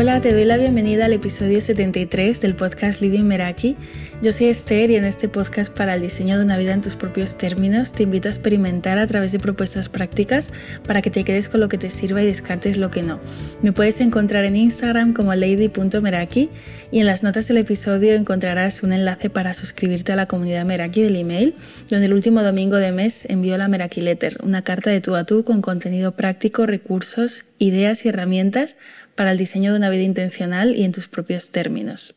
Hola, te doy la bienvenida al episodio 73 del podcast Living Meraki. Yo soy Esther y en este podcast para el diseño de una vida en tus propios términos te invito a experimentar a través de propuestas prácticas para que te quedes con lo que te sirva y descartes lo que no. Me puedes encontrar en Instagram como lady.meraki y en las notas del episodio encontrarás un enlace para suscribirte a la comunidad Meraki del email, donde el último domingo de mes envío la Meraki Letter, una carta de tú a tú con contenido práctico, recursos, ideas y herramientas para el diseño de una vida intencional y en tus propios términos.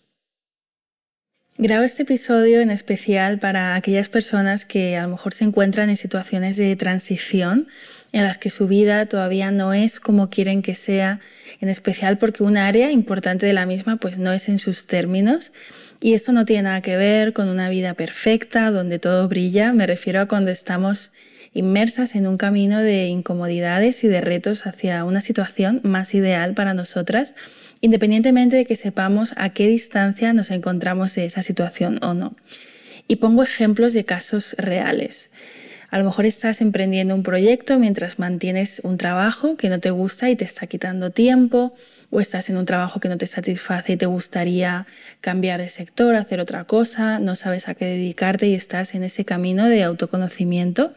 Grabo este episodio en especial para aquellas personas que a lo mejor se encuentran en situaciones de transición en las que su vida todavía no es como quieren que sea, en especial porque un área importante de la misma pues no es en sus términos y esto no tiene nada que ver con una vida perfecta donde todo brilla, me refiero a cuando estamos inmersas en un camino de incomodidades y de retos hacia una situación más ideal para nosotras, independientemente de que sepamos a qué distancia nos encontramos de esa situación o no. Y pongo ejemplos de casos reales. A lo mejor estás emprendiendo un proyecto mientras mantienes un trabajo que no te gusta y te está quitando tiempo, o estás en un trabajo que no te satisface y te gustaría cambiar de sector, hacer otra cosa, no sabes a qué dedicarte y estás en ese camino de autoconocimiento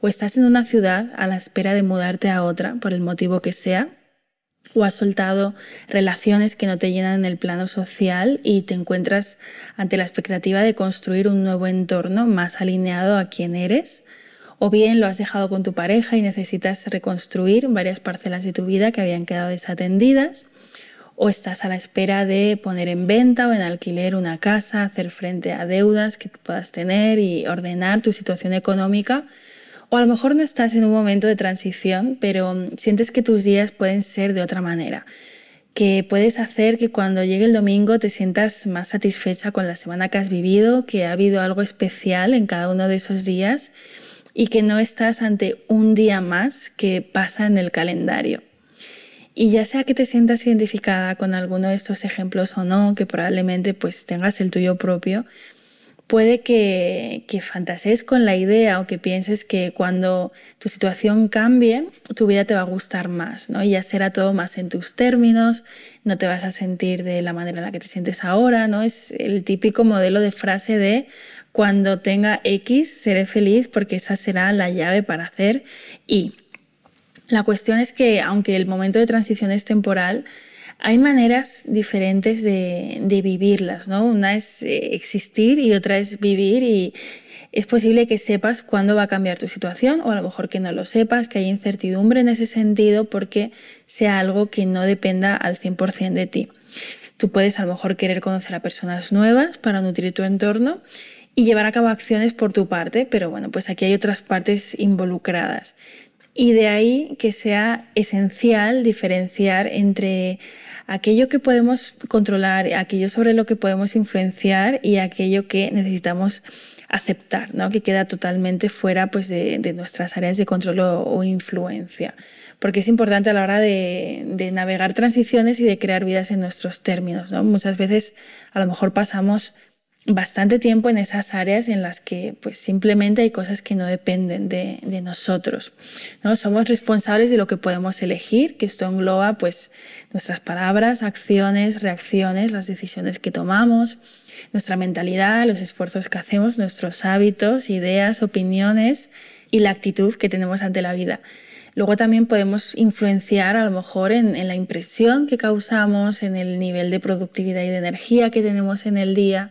o estás en una ciudad a la espera de mudarte a otra por el motivo que sea, o has soltado relaciones que no te llenan en el plano social y te encuentras ante la expectativa de construir un nuevo entorno más alineado a quien eres, o bien lo has dejado con tu pareja y necesitas reconstruir varias parcelas de tu vida que habían quedado desatendidas, o estás a la espera de poner en venta o en alquiler una casa, hacer frente a deudas que puedas tener y ordenar tu situación económica o a lo mejor no estás en un momento de transición, pero mm, sientes que tus días pueden ser de otra manera, que puedes hacer que cuando llegue el domingo te sientas más satisfecha con la semana que has vivido, que ha habido algo especial en cada uno de esos días y que no estás ante un día más que pasa en el calendario. Y ya sea que te sientas identificada con alguno de estos ejemplos o no, que probablemente pues tengas el tuyo propio, puede que, que fantasees con la idea o que pienses que cuando tu situación cambie, tu vida te va a gustar más, ¿no? Y ya será todo más en tus términos, no te vas a sentir de la manera en la que te sientes ahora, ¿no? Es el típico modelo de frase de cuando tenga X seré feliz porque esa será la llave para hacer Y. La cuestión es que aunque el momento de transición es temporal, hay maneras diferentes de, vivirlas, ¿no? Una es eh, existir y otra es vivir y es posible que sepas cuándo va a cambiar tu situación o a lo mejor que no lo sepas, que hay incertidumbre en ese sentido porque sea algo que no dependa al 100% de ti. Tú puedes a lo mejor querer conocer a personas nuevas para nutrir tu entorno y llevar a cabo acciones por tu parte, pero bueno, pues aquí hay otras partes involucradas. Y de ahí que sea esencial diferenciar entre aquello que podemos controlar, aquello sobre lo que podemos influenciar y aquello que necesitamos aceptar, ¿no? que queda totalmente fuera pues, de, nuestras áreas de control o, influencia. Porque es importante a la hora de, de, navegar transiciones y de crear vidas en nuestros términos. ¿no? Muchas veces a lo mejor pasamos bastante tiempo en esas áreas en las que pues simplemente hay cosas que no dependen de, de, nosotros. ¿no? Somos responsables de lo que podemos elegir, que esto engloba pues nuestras palabras, acciones, reacciones, las decisiones que tomamos, nuestra mentalidad, los esfuerzos que hacemos, nuestros hábitos, ideas, opiniones y la actitud que tenemos ante la vida. Luego también podemos influenciar a lo mejor en, en la impresión que causamos, en el nivel de productividad y de energía que tenemos en el día,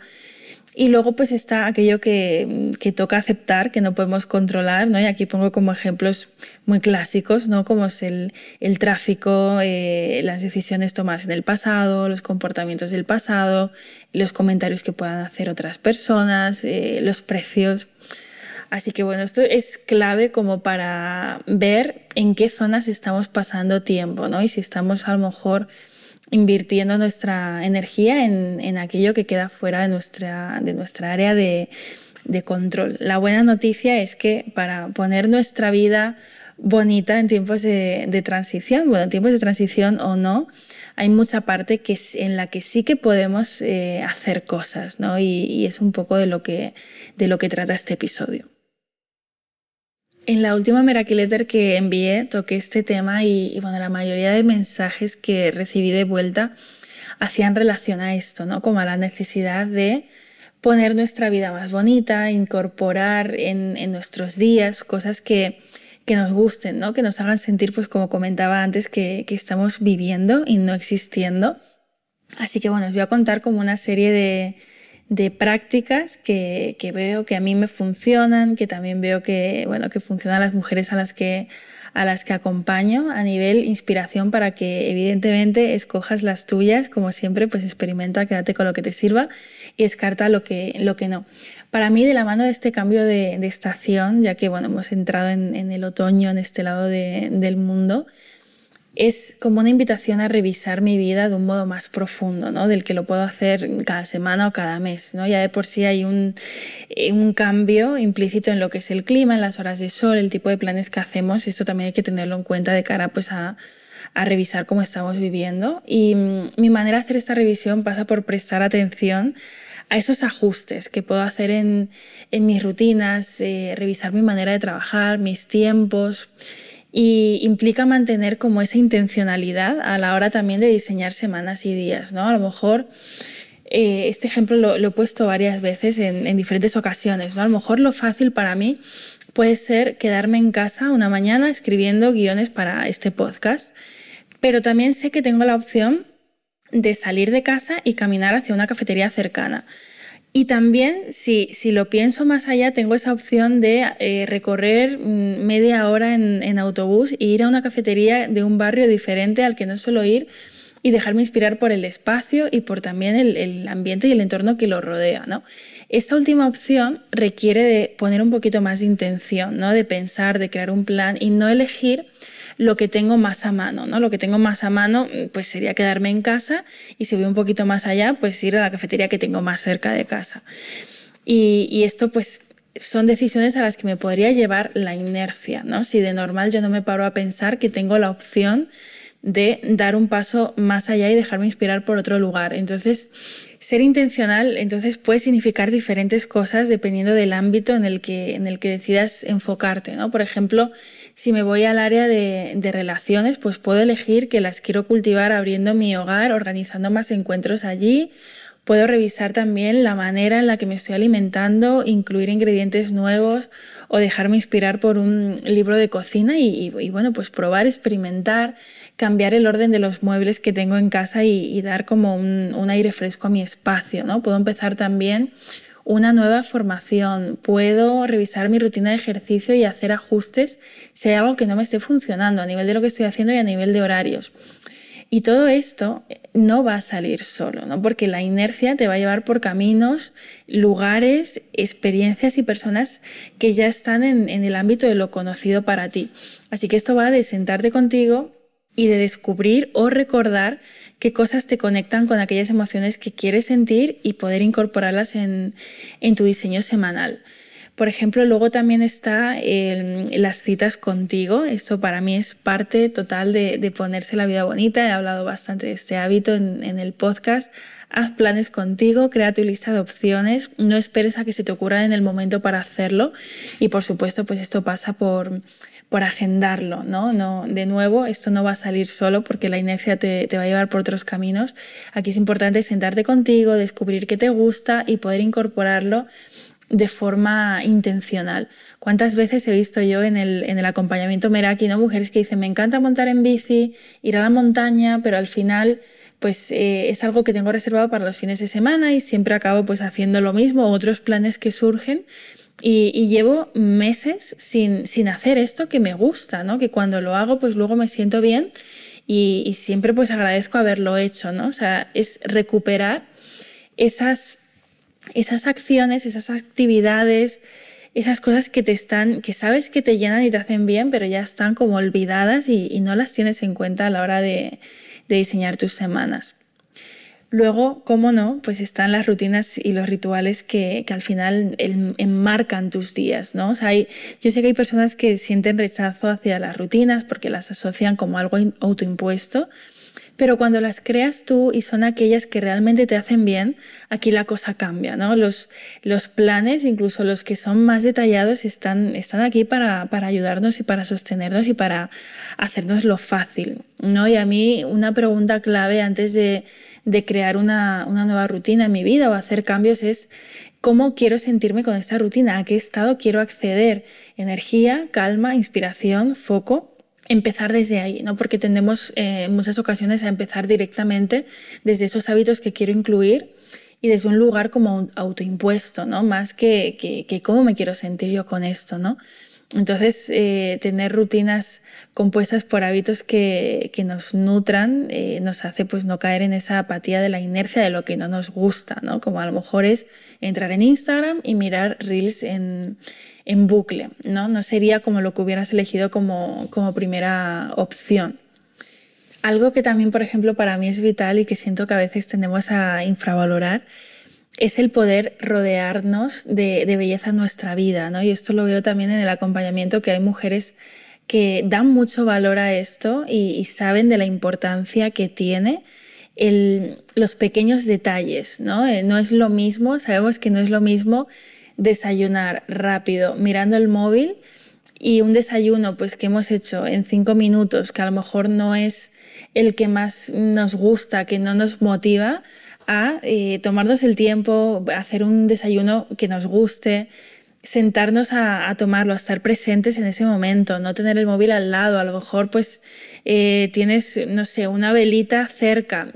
y luego pues está aquello que, que, toca aceptar, que no podemos controlar, ¿no? Y aquí pongo como ejemplos muy clásicos, ¿no? Como es el, el tráfico, eh, las decisiones tomadas en el pasado, los comportamientos del pasado, los comentarios que puedan hacer otras personas, eh, los precios. Así que bueno, esto es clave como para ver en qué zonas estamos pasando tiempo, ¿no? Y si estamos a lo mejor invirtiendo nuestra energía en, aquello que queda fuera de nuestra, de nuestra área de, control. La buena noticia es que para poner nuestra vida bonita en tiempos de, transición, bueno, en tiempos de transición o no, hay mucha parte que, en la que sí que podemos eh, hacer cosas, ¿no? Y, y, es un poco de lo, que, de lo que trata este episodio. En la última Miracle Letter que envié toqué este tema y, bueno, la mayoría de mensajes que recibí de vuelta hacían relación a esto, ¿no? Como a la necesidad de poner nuestra vida más bonita, incorporar en, en nuestros días cosas que, que, nos gusten, ¿no? Que nos hagan sentir, pues como comentaba antes, que, que estamos viviendo y no existiendo. Así que bueno, os voy a contar como una serie de, de prácticas que, que, veo que a mí me funcionan, que también veo que, bueno, que funcionan las mujeres a las que a las que acompaño a nivel inspiración para que evidentemente escojas las tuyas, como siempre, pues experimenta, quédate con lo que te sirva y descarta lo que, lo que no. Para mí, de la mano de este cambio de, estación, ya que bueno, hemos entrado en, el otoño, en este lado de, del mundo, es como una invitación a revisar mi vida de un modo más profundo, ¿no? del que lo puedo hacer cada semana o cada mes. ¿no? Ya de por sí hay un, eh, un, cambio implícito en lo que es el clima, en las horas de sol, el tipo de planes que hacemos. Esto también hay que tenerlo en cuenta de cara pues, a, revisar cómo estamos viviendo. Y mm, mi manera de hacer esta revisión pasa por prestar atención a esos ajustes que puedo hacer en, en mis rutinas, eh, revisar mi manera de trabajar, mis tiempos y implica mantener como esa intencionalidad a la hora también de diseñar semanas y días, ¿no? A lo mejor eh, este ejemplo lo, he puesto varias veces en, en, diferentes ocasiones, ¿no? A lo mejor lo fácil para mí puede ser quedarme en casa una mañana escribiendo guiones para este podcast, pero también sé que tengo la opción de salir de casa y caminar hacia una cafetería cercana. Y también, si, si, lo pienso más allá, tengo esa opción de eh, recorrer mm, media hora en, autobús e ir a una cafetería de un barrio diferente al que no suelo ir y dejarme inspirar por el espacio y por también el, el ambiente y el entorno que lo rodea. ¿no? Esta última opción requiere de poner un poquito más de intención, ¿no? de pensar, de crear un plan y no elegir lo que tengo más a mano, ¿no? Lo que tengo más a mano, pues sería quedarme en casa y si voy un poquito más allá, pues ir a la cafetería que tengo más cerca de casa. Y, y esto, pues, son decisiones a las que me podría llevar la inercia, ¿no? Si de normal yo no me paro a pensar que tengo la opción de dar un paso más allá y dejarme inspirar por otro lugar. Entonces, ser intencional entonces puede significar diferentes cosas dependiendo del ámbito en el que, en el que decidas enfocarte. ¿no? Por ejemplo, si me voy al área de, de, relaciones, pues puedo elegir que las quiero cultivar abriendo mi hogar, organizando más encuentros allí. Puedo revisar también la manera en la que me estoy alimentando, incluir ingredientes nuevos o dejarme inspirar por un libro de cocina y, bueno, pues probar, experimentar, cambiar el orden de los muebles que tengo en casa y, dar como un, un, aire fresco a mi espacio, ¿no? Puedo empezar también una nueva formación, puedo revisar mi rutina de ejercicio y hacer ajustes si hay algo que no me esté funcionando a nivel de lo que estoy haciendo y a nivel de horarios. Y todo esto no va a salir solo, ¿no? Porque la inercia te va a llevar por caminos, lugares, experiencias y personas que ya están en, el ámbito de lo conocido para ti. Así que esto va de sentarte contigo y de descubrir o recordar qué cosas te conectan con aquellas emociones que quieres sentir y poder incorporarlas en tu diseño semanal. Por ejemplo, luego también está el, las citas contigo. Esto para mí es parte total de, ponerse la vida bonita. He hablado bastante de este hábito en, el podcast. Haz planes contigo, crea tu lista de opciones, no esperes a que se te ocurra en el momento para hacerlo. Y por supuesto, pues esto pasa por, agendarlo, ¿no? ¿no? De nuevo, esto no va a salir solo porque la inercia te va a llevar por otros caminos. Aquí es importante sentarte contigo, descubrir qué te gusta y poder incorporarlo de forma intencional. ¿Cuántas veces he visto yo en el, en el acompañamiento Meraki, ¿no? mujeres que dicen, me encanta montar en bici, ir a la montaña, pero al final pues eh, es algo que tengo reservado para los fines de semana y siempre acabo pues haciendo lo mismo, otros planes que surgen y, llevo meses sin, sin hacer esto que me gusta, ¿no? Que cuando lo hago, pues luego me siento bien y, y siempre pues agradezco haberlo hecho, ¿no? O sea, es recuperar esas esas acciones, esas actividades, esas cosas que te están, que sabes que te llenan y te hacen bien, pero ya están como olvidadas y, no las tienes en cuenta a la hora de, de diseñar tus semanas. Luego, cómo no, pues están las rutinas y los rituales que, que al final el, enmarcan tus días, ¿no? Hay, yo sé que hay personas que sienten rechazo hacia las rutinas porque las asocian como algo autoimpuesto, Pero cuando las creas tú y son aquellas que realmente te hacen bien, aquí la cosa cambia, ¿no? Los, planes, incluso los que son más detallados, están, están aquí para, para ayudarnos y para sostenernos y para hacernos lo fácil, ¿no? Y a mí una pregunta clave antes de, de crear una, una nueva rutina en mi vida o hacer cambios es cómo quiero sentirme con esta rutina, a qué estado quiero acceder, energía, calma, inspiración, foco empezar desde ahí, ¿no? Porque tendemos eh, en muchas ocasiones a empezar directamente desde esos hábitos que quiero incluir y desde un lugar como autoimpuesto, ¿no? Más que, que, que, cómo me quiero sentir yo con esto, ¿no? Entonces, eh, tener rutinas compuestas por hábitos que, que nos nutran eh, nos hace pues no caer en esa apatía de la inercia de lo que no nos gusta, ¿no? Como a lo mejor es entrar en Instagram y mirar reels en, en bucle, ¿no? No sería como lo que hubieras elegido como, como primera opción. Algo que también, por ejemplo, para mí es vital y que siento que a veces tendemos a infravalorar es el poder rodearnos de, belleza en nuestra vida, ¿no? Y esto lo veo también en el acompañamiento, que hay mujeres que dan mucho valor a esto y, saben de la importancia que tiene los pequeños detalles, ¿no? Eh, no es lo mismo, sabemos que no es lo mismo desayunar rápido mirando el móvil y un desayuno pues que hemos hecho en cinco minutos, que a lo mejor no es el que más nos gusta, que no nos motiva, a eh, tomarnos el tiempo, hacer un desayuno que nos guste, sentarnos a, tomarlo, a estar presentes en ese momento, no tener el móvil al lado, a lo mejor pues eh, tienes, no sé, una velita cerca.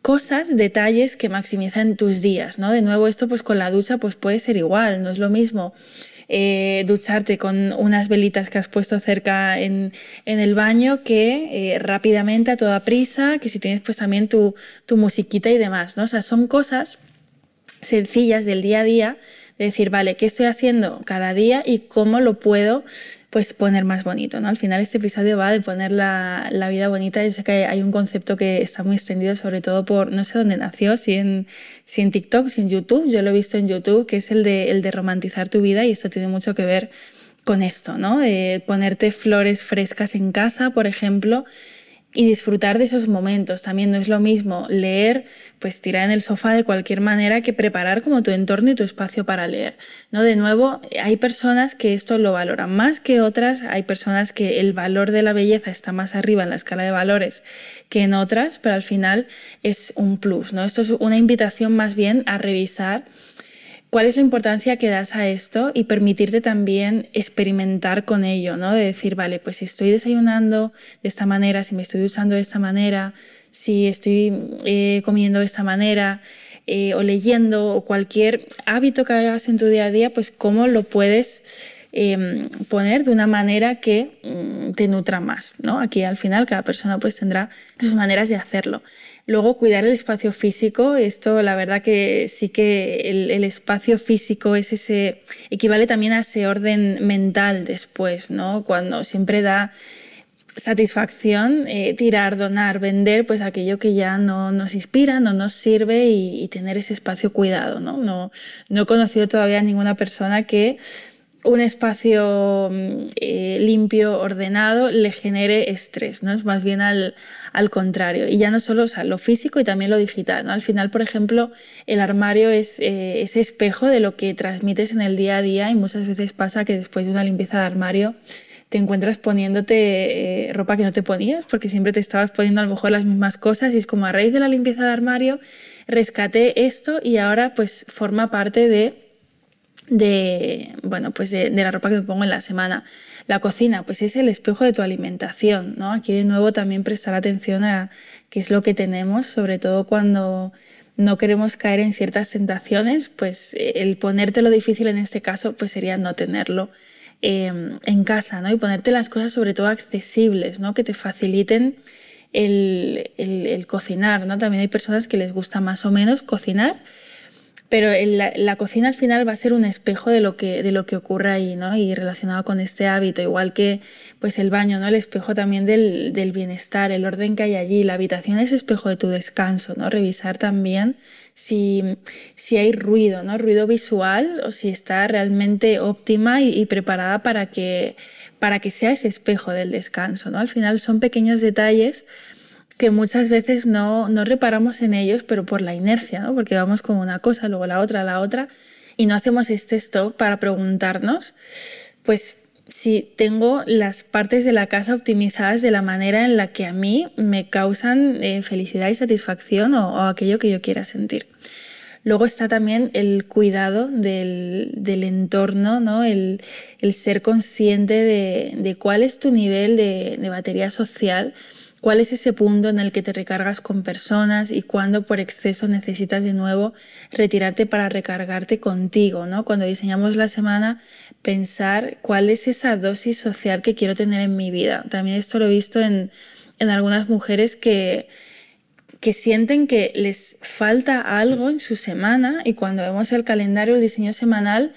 Cosas, detalles que maximizan tus días, ¿no? De nuevo, esto pues con la ducha pues puede ser igual, no es lo mismo eh, ducharte con unas velitas que has puesto cerca en, el baño que eh, rápidamente a toda prisa, que si tienes pues también tu, tu musiquita y demás, ¿no? O sea, son cosas sencillas del día a día de decir, vale, ¿qué estoy haciendo cada día y cómo lo puedo pues poner más bonito, ¿no? Al final este episodio va de poner la, la, vida bonita. Yo sé que hay un concepto que está muy extendido, sobre todo por, no sé dónde nació, si en, si en TikTok, si en YouTube, yo lo he visto en YouTube, que es el de, el de romantizar tu vida y esto tiene mucho que ver con esto, ¿no? De ponerte flores frescas en casa, por ejemplo, y disfrutar de esos momentos. También no es lo mismo leer, pues tirar en el sofá de cualquier manera que preparar como tu entorno y tu espacio para leer. ¿no? De nuevo, hay personas que esto lo valoran más que otras, hay personas que el valor de la belleza está más arriba en la escala de valores que en otras, pero al final es un plus. ¿no? Esto es una invitación más bien a revisar ¿Cuál es la importancia que das a esto y permitirte también experimentar con ello, ¿no? De decir, vale, pues si estoy desayunando de esta manera, si me estoy usando de esta manera, si estoy eh, comiendo de esta manera, eh, o leyendo, o cualquier hábito que hagas en tu día a día, pues cómo lo puedes em, poner de una manera que mm, te nutra más, ¿no? Aquí al final cada persona pues tendrá sus maneras de hacerlo. Luego, cuidar el espacio físico, esto la verdad que sí que el, espacio físico es ese, equivale también a ese orden mental después, ¿no? Cuando siempre da satisfacción eh, tirar, donar, vender, pues aquello que ya no nos inspira, no nos sirve y, tener ese espacio cuidado, ¿no? ¿no? No he conocido todavía a ninguna persona que un espacio mm, eh, limpio, ordenado, le genere estrés, ¿no? Es más bien al, contrario. Y ya no solo o lo físico y también lo digital, ¿no? Al final, por ejemplo, el armario es eh, ese espejo de lo que transmites en el día a día y muchas veces pasa que después de una limpieza de armario te encuentras poniéndote eh, ropa que no te ponías porque siempre te estabas poniendo a lo mejor las mismas cosas y es como a raíz de la limpieza de armario rescaté esto y ahora pues forma parte de de, bueno, pues de, la ropa que me pongo en la semana. La cocina, pues es el espejo de tu alimentación, ¿no? Aquí de nuevo también prestar atención a qué es lo que tenemos, sobre todo cuando no queremos caer en ciertas tentaciones, pues eh, el ponértelo difícil en este caso, pues sería no tenerlo em, en casa, ¿no? Y ponerte las cosas sobre todo accesibles, ¿no? Que te faciliten el, el, el cocinar, ¿no? También hay personas que les gusta más o menos cocinar, pero la, cocina al final va a ser un espejo de lo que, de lo que ocurre ahí, ¿no? Y relacionado con este hábito, igual que pues el baño, ¿no? El espejo también del, del, bienestar, el orden que hay allí, la habitación es espejo de tu descanso, ¿no? Revisar también si, si hay ruido, ¿no? Ruido visual o si está realmente óptima y, y preparada para que, para que sea ese espejo del descanso, ¿no? Al final son pequeños detalles que muchas veces no, no reparamos en ellos, pero por la inercia, ¿no? porque vamos con una cosa, luego la otra, la otra, y no hacemos este stop para preguntarnos, pues si tengo las partes de la casa optimizadas de la manera en la que a mí me causan eh, felicidad y satisfacción o, aquello que yo quiera sentir. Luego está también el cuidado del, entorno, ¿no? el, ser consciente de, cuál es tu nivel de, de batería social cuál es ese punto en el que te recargas con personas y cuándo por exceso necesitas de nuevo retirarte para recargarte contigo, ¿no? Cuando diseñamos la semana, pensar cuál es esa dosis social que quiero tener en mi vida. También esto lo he visto en, en algunas mujeres que, que sienten que les falta algo en su semana y cuando vemos el calendario, el diseño semanal,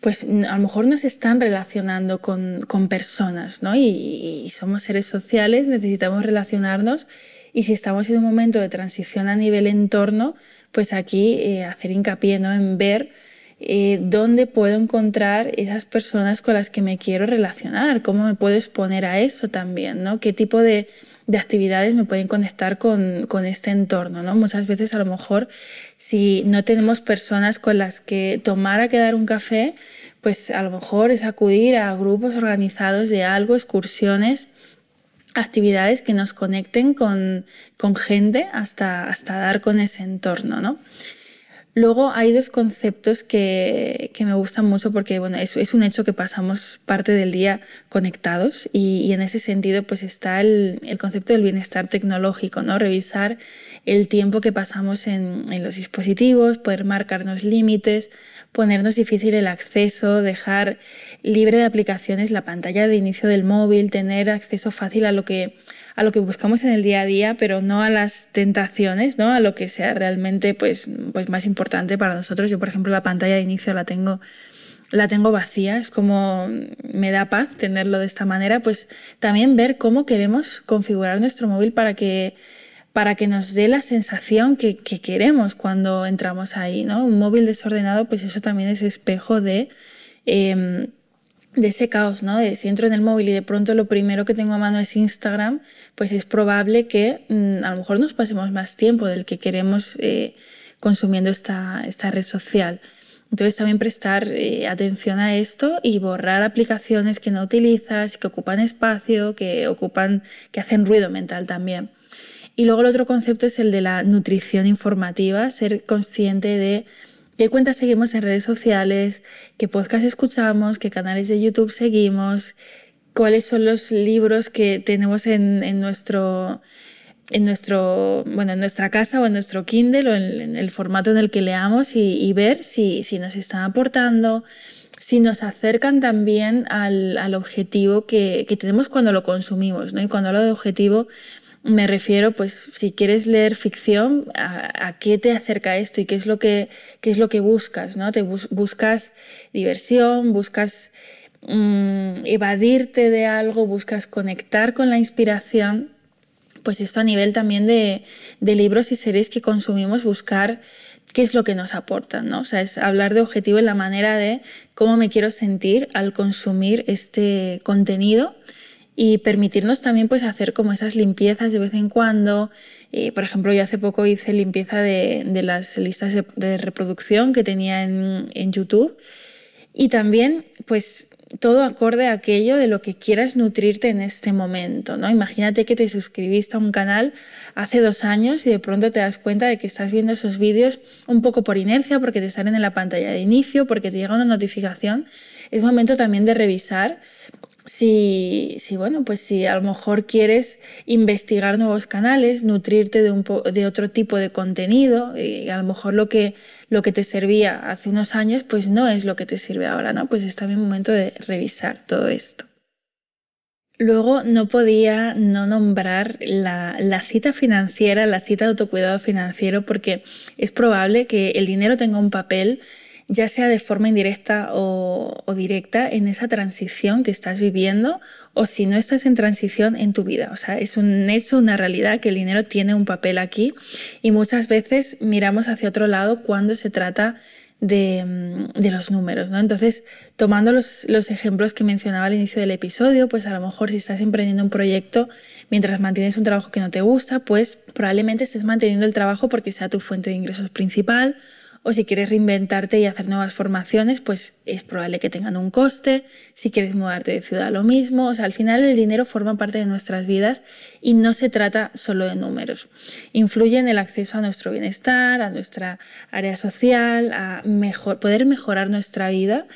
pues a lo mejor nos están relacionando con, con personas, ¿no? Y, somos seres sociales, necesitamos relacionarnos y si estamos en un momento de transición a nivel entorno, pues aquí eh, hacer hincapié ¿no? en ver eh, dónde puedo encontrar esas personas con las que me quiero relacionar, cómo me puedo exponer a eso también, ¿no? qué tipo de, de actividades me pueden conectar con, con, este entorno. ¿no? Muchas veces a lo mejor si no tenemos personas con las que tomar a quedar un café, pues a lo mejor es acudir a grupos organizados de algo, excursiones, actividades que nos conecten con, con gente hasta, hasta dar con ese entorno. ¿no? Luego hay dos conceptos que, que me gustan mucho porque bueno, es, un hecho que pasamos parte del día conectados y, y en ese sentido pues está el, el, concepto del bienestar tecnológico, ¿no? revisar el tiempo que pasamos en, en los dispositivos, poder marcarnos límites, ponernos difícil el acceso, dejar libre de aplicaciones la pantalla de inicio del móvil, tener acceso fácil a lo que a lo que buscamos en el día a día, pero no a las tentaciones, ¿no? a lo que sea realmente pues, pues más importante para nosotros. Yo, por ejemplo, la pantalla de inicio la tengo la tengo vacía, es como me da paz tenerlo de esta manera, pues también ver cómo queremos configurar nuestro móvil para que, para que nos dé la sensación que, que queremos cuando entramos ahí, ¿no? Un móvil desordenado, pues eso también es espejo de... Eh, de ese caos, ¿no? De si entro en el móvil y de pronto lo primero que tengo a mano es Instagram, pues es probable que mm, a lo mejor nos pasemos más tiempo del que queremos eh, consumiendo esta, esta, red social. Entonces también prestar eh, atención a esto y borrar aplicaciones que no utilizas, que ocupan espacio, que ocupan, que hacen ruido mental también. Y luego el otro concepto es el de la nutrición informativa, ser consciente de qué cuentas seguimos en redes sociales, qué podcast escuchamos, qué canales de YouTube seguimos, cuáles son los libros que tenemos en, nuestro en nuestro bueno en nuestra casa o en nuestro Kindle o en, el formato en el que leamos y, ver si, nos están aportando si nos acercan también al, al objetivo que, que, tenemos cuando lo consumimos ¿no? y cuando hablo de objetivo me refiero, pues, si quieres leer ficción, ¿a, qué te acerca esto y qué es lo que, qué es lo que buscas? ¿no? Te buscas diversión, buscas mm, evadirte de algo, buscas conectar con la inspiración. Pues esto a nivel también de, de libros y series que consumimos, buscar qué es lo que nos aportan, ¿no? O sea, es hablar de objetivo en la manera de cómo me quiero sentir al consumir este contenido y permitirnos también pues hacer como esas limpiezas de vez en cuando. Eh, por ejemplo, yo hace poco hice limpieza de, las listas de, de, reproducción que tenía en, en YouTube y también pues todo acorde a aquello de lo que quieras nutrirte en este momento, ¿no? Imagínate que te suscribiste a un canal hace dos años y de pronto te das cuenta de que estás viendo esos vídeos un poco por inercia, porque te salen en la pantalla de inicio, porque te llega una notificación. Es momento también de revisar si, si, bueno, pues si a lo mejor quieres investigar nuevos canales, nutrirte de, un de otro tipo de contenido, y a lo mejor lo que, lo que te servía hace unos años, pues no es lo que te sirve ahora, ¿no? Pues está bien momento de revisar todo esto. Luego no podía no nombrar la, la, cita financiera, la cita de autocuidado financiero, porque es probable que el dinero tenga un papel ya sea de forma indirecta o, directa, en esa transición que estás viviendo o si no estás en transición en tu vida. O sea, es un hecho, una realidad que el dinero tiene un papel aquí y muchas veces miramos hacia otro lado cuando se trata de, de, los números, ¿no? Entonces, tomando los, los, ejemplos que mencionaba al inicio del episodio, pues a lo mejor si estás emprendiendo un proyecto mientras mantienes un trabajo que no te gusta, pues probablemente estés manteniendo el trabajo porque sea tu fuente de ingresos principal o si quieres reinventarte y hacer nuevas formaciones, pues es probable que tengan un coste. Si quieres mudarte de ciudad, lo mismo. O sea, al final el dinero forma parte de nuestras vidas y no se trata solo de números. Influye en el acceso a nuestro bienestar, a nuestra área social, a poder mejorar nuestra vida.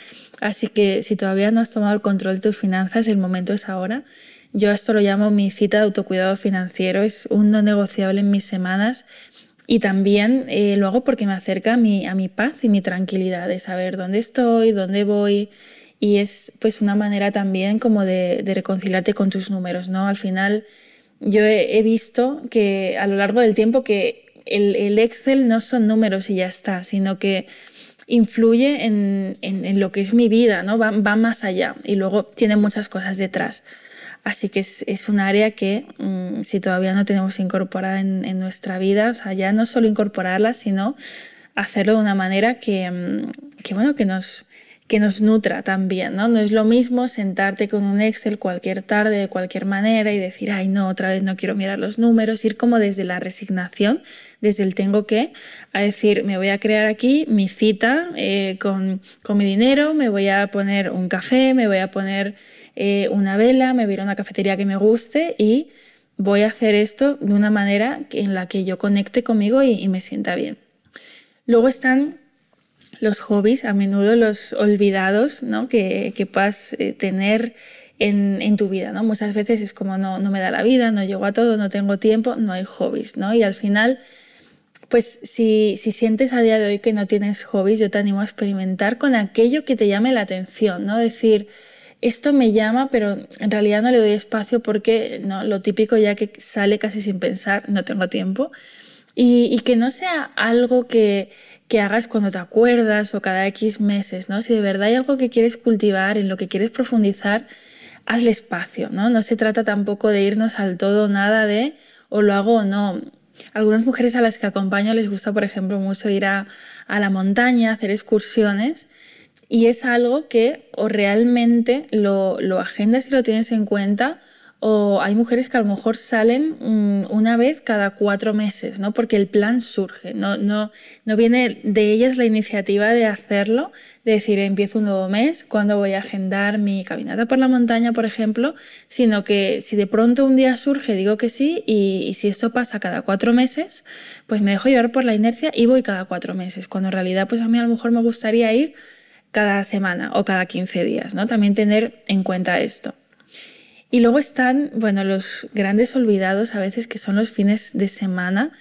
Así que si todavía no has tomado el control de tus finanzas, el momento es ahora. Yo esto lo llamo mi cita de autocuidado financiero, es un no negociable en mis semanas y también eh, lo hago porque me acerca a mi, a mi paz y mi tranquilidad de saber dónde estoy, dónde voy. Y es pues una manera también como de, reconciliarte con tus números, ¿no? Al final yo he, visto que a lo largo del tiempo que el, el, Excel no son números y ya está, sino que influye en, en, en lo que es mi vida, ¿no? Va, va más allá y luego tiene muchas cosas detrás. Así que es, es un área que mm, si todavía no tenemos incorporada en, nuestra vida, o sea, ya no solo incorporarla, sino hacerlo de una manera que, mm, que bueno, que nos, que nos nutra también, ¿no? No es lo mismo sentarte con un Excel cualquier tarde, de cualquier manera y decir, ay, no, otra vez no quiero mirar los números, ir como desde la resignación, desde el tengo que, a decir, me voy a crear aquí mi cita eh, con, con mi dinero, me voy a poner un café, me voy a poner eh, una vela, me voy a una cafetería que me guste y voy a hacer esto de una manera en la que yo conecte conmigo y, me sienta bien. Luego están los hobbies, a menudo los olvidados ¿no? que, que puedas eh, tener en, en, tu vida. ¿no? Muchas veces es como no, no me da la vida, no llego a todo, no tengo tiempo, no hay hobbies. ¿no? Y al final, pues si, si sientes a día de hoy que no tienes hobbies, yo te animo a experimentar con aquello que te llame la atención. ¿no? Decir, esto me llama, pero en realidad no le doy espacio porque no, lo típico ya que sale casi sin pensar, no tengo tiempo. Y, que no sea algo que, que, hagas cuando te acuerdas o cada X meses, ¿no? Si de verdad hay algo que quieres cultivar, en lo que quieres profundizar, hazle espacio, ¿no? No se trata tampoco de irnos al todo nada de o lo hago o no. Algunas mujeres a las que acompaño les gusta, por ejemplo, mucho ir a, a la montaña, hacer excursiones y es algo que o realmente lo, lo agendas y lo tienes en cuenta o hay mujeres que a lo mejor salen mm, una vez cada cuatro meses, ¿no? Porque el plan surge, no, no, no viene de ellas la iniciativa de hacerlo, de decir, empiezo un nuevo mes, cuando voy a agendar mi caminata por la montaña, por ejemplo, sino que si de pronto un día surge, digo que sí, y, si esto pasa cada cuatro meses, pues me dejo llevar por la inercia y voy cada cuatro meses, cuando en realidad pues a mí a lo mejor me gustaría ir cada semana o cada 15 días, ¿no? También tener en cuenta esto. Y luego están, bueno, los grandes olvidados a veces que son los fines de semana,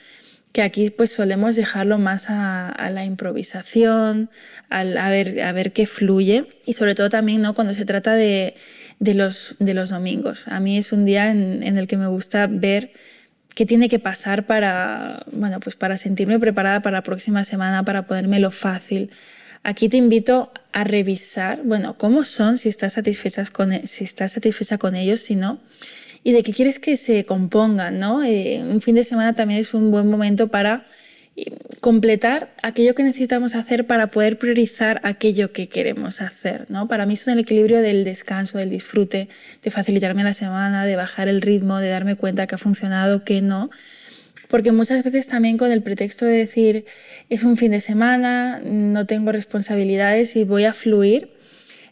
que aquí pues solemos dejarlo más a, la improvisación, a, ver, a ver qué fluye y sobre todo también ¿no? cuando se trata de, de, los, de los domingos. A mí es un día en, en el que me gusta ver qué tiene que pasar para, bueno, pues para sentirme preparada para la próxima semana, para ponérmelo fácil, Aquí te invito a revisar, bueno, cómo son, si estás, satisfecha con, e, satisfecha con ellos, si no, y de qué quieres que se compongan, ¿no? Eh, un fin de semana también es un buen momento para eh, completar aquello que necesitamos hacer para poder priorizar aquello que queremos hacer, ¿no? Para mí es el equilibrio del descanso, del disfrute, de facilitarme la semana, de bajar el ritmo, de darme cuenta que ha funcionado, que no, porque muchas veces también con el pretexto de decir es un fin de semana, no tengo responsabilidades y voy a fluir,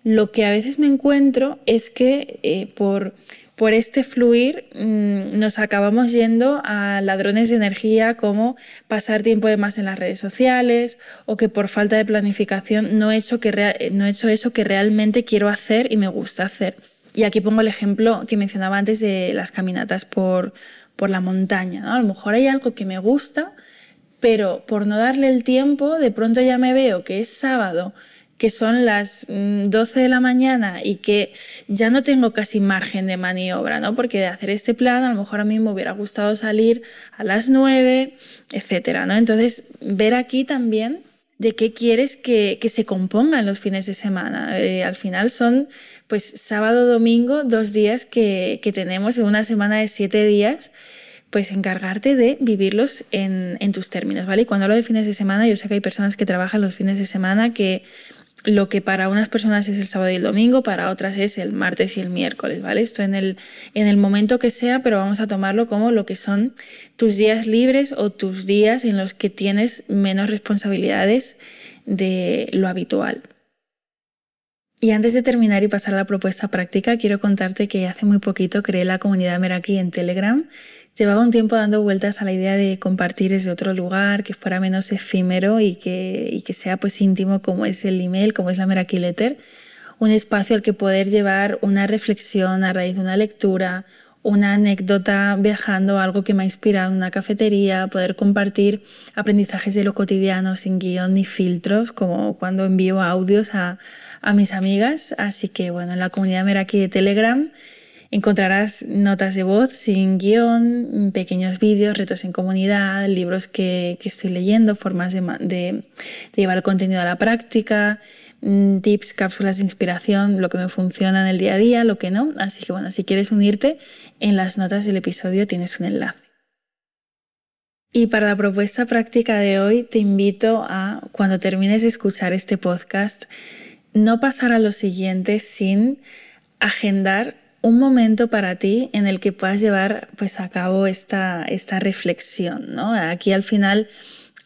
lo que a veces me encuentro es que eh, por, por este fluir mmm, nos acabamos yendo a ladrones de energía como pasar tiempo de más en las redes sociales o que por falta de planificación no he hecho, que no he hecho eso que realmente quiero hacer y me gusta hacer. Y aquí pongo el ejemplo que mencionaba antes de las caminatas por, por la montaña. ¿no? A lo mejor hay algo que me gusta, pero por no darle el tiempo, de pronto ya me veo que es sábado, que son las 12 mm, de la mañana y que ya no tengo casi margen de maniobra, ¿no? Porque de hacer este plan, a lo mejor a mí me hubiera gustado salir a las 9, etcétera, ¿no? Entonces, ver aquí también de qué quieres que, que se compongan los fines de semana. Eh, al final son, pues, sábado, domingo, dos días que, que tenemos en una semana de siete días pues encargarte de vivirlos en, en tus términos, ¿vale? Y cuando hablo de fines de semana, yo sé que hay personas que trabajan los fines de semana que lo que para unas personas es el sábado y el domingo, para otras es el martes y el miércoles, ¿vale? Esto en el, en el momento que sea, pero vamos a tomarlo como lo que son tus días libres o tus días en los que tienes menos responsabilidades de lo habitual. Y antes de terminar y pasar a la propuesta práctica, quiero contarte que hace muy poquito creé la comunidad Meraki en Telegram Llevaba un tiempo dando vueltas a la idea de compartir desde otro lugar, que fuera menos efímero y que, que sea pues íntimo como es el email, como es la Meraki Letter. Un espacio al que poder llevar una reflexión a raíz de una lectura, una anécdota viajando, algo que me ha inspirado en una cafetería, poder compartir aprendizajes de lo cotidiano sin guion ni filtros, como cuando envío audios a, a mis amigas. Así que bueno, en la comunidad Meraki de Telegram Encontrarás notas de voz sin guion, pequeños vídeos, retos en comunidad, libros que, estoy leyendo, formas de, llevar el contenido a la práctica, mm, tips, cápsulas de inspiración, lo que me funciona en el día a día, lo que no. Así que bueno, si quieres unirte, en las notas del episodio tienes un enlace. Y para la propuesta práctica de hoy te invito a, cuando termines de escuchar este podcast, no pasar a lo siguiente sin agendar un momento para ti en el que puedas llevar pues, a cabo esta, esta reflexión. ¿no? Aquí al final,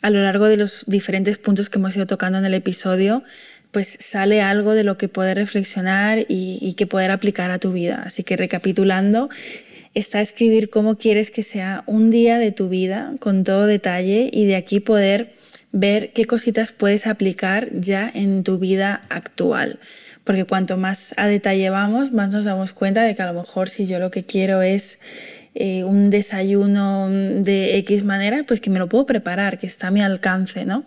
a lo largo de los diferentes puntos que hemos ido tocando en el episodio, pues sale algo de lo que poder reflexionar y, y que poder aplicar a tu vida. Así que recapitulando, está escribir cómo quieres que sea un día de tu vida con todo detalle y de aquí poder ver qué cositas puedes aplicar ya en tu vida actual porque cuanto más a detalle vamos, más nos damos cuenta de que a lo mejor si yo lo que quiero es eh, un desayuno de X manera, pues que me lo puedo preparar, que está a mi alcance, ¿no?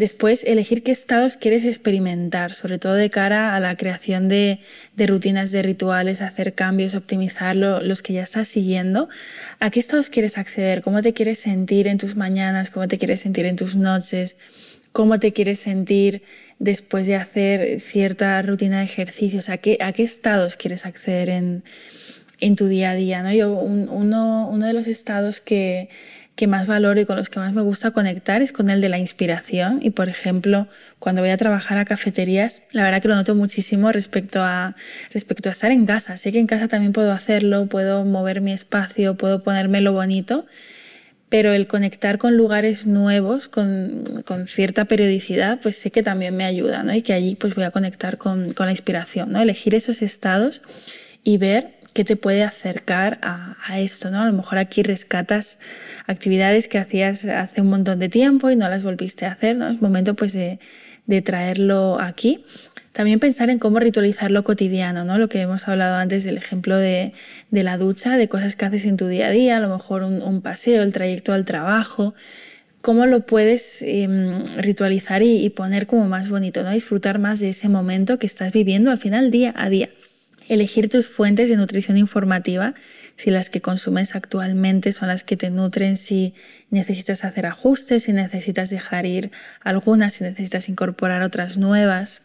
Después, elegir qué estados quieres experimentar, sobre todo de cara a la creación de, rutinas, de rituales, hacer cambios, optimizar los que ya estás siguiendo. ¿A qué estados quieres acceder? ¿Cómo te quieres sentir en tus mañanas? ¿Cómo te quieres sentir en tus noches? ¿Cómo te quieres sentir después de hacer cierta rutina de ejercicios, a qué, estados quieres acceder en, tu día a día. ¿no? Yo, uno, de los estados que, que, más valoro y con los que más me gusta conectar es con el de la inspiración. Y por ejemplo, cuando voy a trabajar a cafeterías, la verdad que lo noto muchísimo respecto a, respecto a estar en casa. Sé que en casa también puedo hacerlo, puedo mover mi espacio, puedo ponerme lo bonito pero el conectar con lugares nuevos, con, con, cierta periodicidad, pues sé que también me ayuda, ¿no? Y que allí pues voy a conectar con, con la inspiración, ¿no? Elegir esos estados y ver qué te puede acercar a, esto, ¿no? A lo mejor aquí rescatas actividades que hacías hace un montón de tiempo y no las volviste a hacer, ¿no? Es momento pues de, traerlo aquí también pensar en cómo ritualizar lo cotidiano, ¿no? Lo que hemos hablado antes del ejemplo de, la ducha, de cosas que haces en tu día a día, a lo mejor un, paseo, el trayecto al trabajo, cómo lo puedes em, ritualizar y, poner como más bonito, ¿no? Disfrutar más de ese momento que estás viviendo al final día a día. Elegir tus fuentes de nutrición informativa, si las que consumes actualmente son las que te nutren, si necesitas hacer ajustes, si necesitas dejar ir algunas, si necesitas incorporar otras nuevas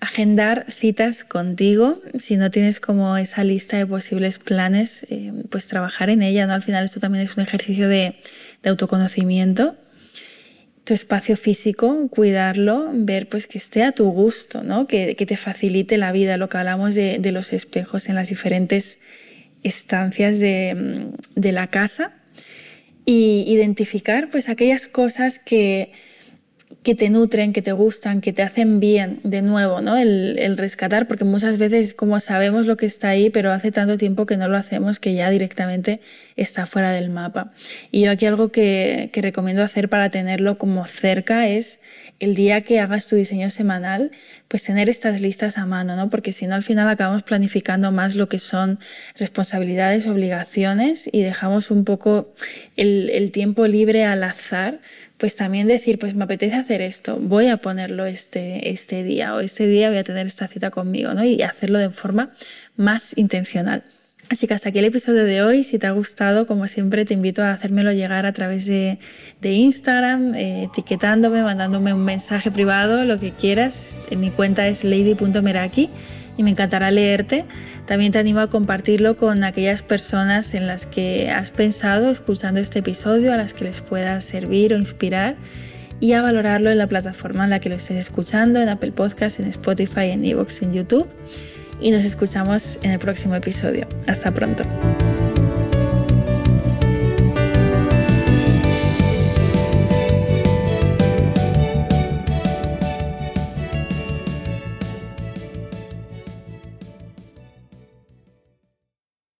agendar citas contigo. Si no tienes como esa lista de posibles planes, eh, pues trabajar en ella. ¿no? Al final esto también es un ejercicio de, autoconocimiento. Tu espacio físico, cuidarlo, ver pues que esté a tu gusto, ¿no? que, te facilite la vida, lo que hablamos de, los espejos en las diferentes estancias de, de la casa. Y identificar pues aquellas cosas que, que te nutren, que te gustan, que te hacen bien de nuevo, ¿no? El, rescatar, porque muchas veces como sabemos lo que está ahí, pero hace tanto tiempo que no lo hacemos que ya directamente está fuera del mapa. Y yo aquí algo que, que recomiendo hacer para tenerlo como cerca es el día que hagas tu diseño semanal, pues tener estas listas a mano, ¿no? Porque si no al final acabamos planificando más lo que son responsabilidades, obligaciones y dejamos un poco el, el tiempo libre al azar pues también decir, pues me apetece hacer esto, voy a ponerlo este, este día o este día voy a tener esta cita conmigo, ¿no? Y hacerlo de forma más intencional. Así que hasta aquí el episodio de hoy. Si te ha gustado, como siempre, te invito a hacérmelo llegar a través de, de Instagram, eh, etiquetándome, mandándome un mensaje privado, lo que quieras. En mi cuenta es lady.meraki y me encantará leerte. También te animo a compartirlo con aquellas personas en las que has pensado escuchando este episodio, a las que les pueda servir o inspirar y a valorarlo en la plataforma en la que lo estés escuchando, en Apple Podcasts, en Spotify, en Evox, en YouTube. Y nos escuchamos en el próximo episodio. Hasta pronto.